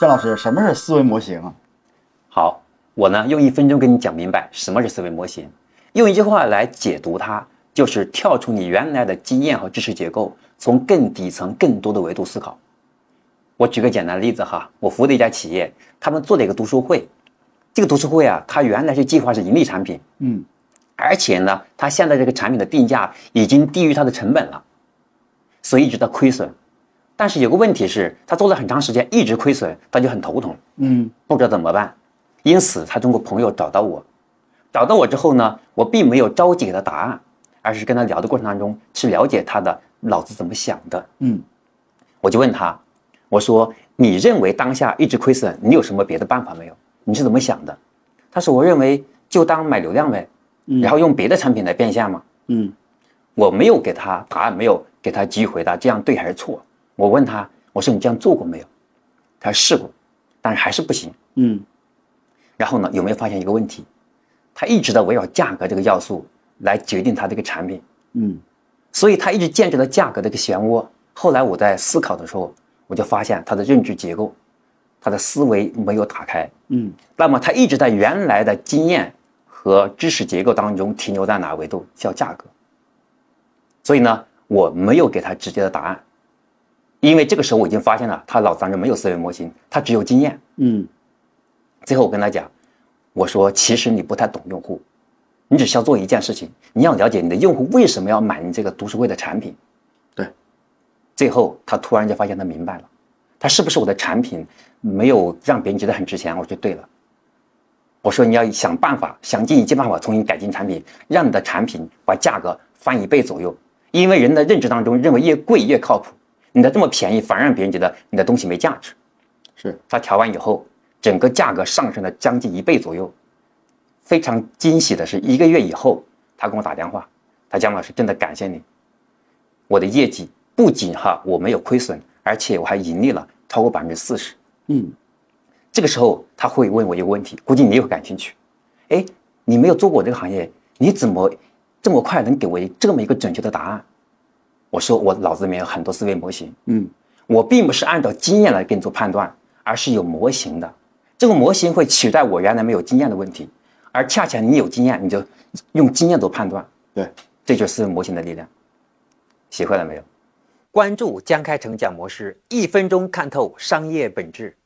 郑老师，什么是思维模型啊？好，我呢用一分钟跟你讲明白什么是思维模型，用一句话来解读它，就是跳出你原来的经验和知识结构，从更底层、更多的维度思考。我举个简单的例子哈，我服务的一家企业，他们做了一个读书会，这个读书会啊，它原来是计划是盈利产品，嗯，而且呢，它现在这个产品的定价已经低于它的成本了，所以一直在亏损。但是有个问题是，他做了很长时间一直亏损，他就很头疼，嗯，不知道怎么办。因此，他通过朋友找到我，找到我之后呢，我并没有着急给他答案，而是跟他聊的过程当中去了解他的脑子怎么想的。嗯，我就问他，我说：“你认为当下一直亏损，你有什么别的办法没有？你是怎么想的？”他说：“我认为就当买流量呗，然后用别的产品来变现嘛。”嗯，我没有给他答案，没有给他给予回答，这样对还是错？我问他，我说：“你这样做过没有？”他说试过，但是还是不行。嗯，然后呢，有没有发现一个问题？他一直在围绕价格这个要素来决定他这个产品，嗯，所以他一直建立了价格的一个漩涡。后来我在思考的时候，我就发现他的认知结构，他的思维没有打开。嗯，那么他一直在原来的经验和知识结构当中停留在哪个维度？叫价格。所以呢，我没有给他直接的答案，因为这个时候我已经发现了他脑子当中没有思维模型，他只有经验。嗯，最后我跟他讲，我说其实你不太懂用户，你只需要做一件事情，你要了解你的用户为什么要买你这个读书会的产品。对。最后他突然就发现他明白了，他是不是我的产品没有让别人觉得很值钱？我说对了。我说你要想办法，想尽一切办法重新改进产品，让你的产品把价格翻一倍左右。因为人的认知当中认为越贵越靠谱，你的这么便宜反而让别人觉得你的东西没价值。是他调完以后，整个价格上升了将近一倍左右。非常惊喜的是，一个月以后，他跟我打电话，他姜老师真的感谢你，我的业绩不仅哈我没有亏损，而且我还盈利了超过百分之四十。嗯，这个时候他会问我一个问题，估计你也会感兴趣。哎，你没有做过这个行业，你怎么这么快能给我这么一个准确的答案？我说我脑子里面有很多思维模型，嗯，我并不是按照经验来给你做判断，而是有模型的。这个模型会取代我原来没有经验的问题，而恰恰你有经验，你就用经验做判断。对，这就是思维模型的力量。学会了没有？关注江开成讲模式，一分钟看透商业本质。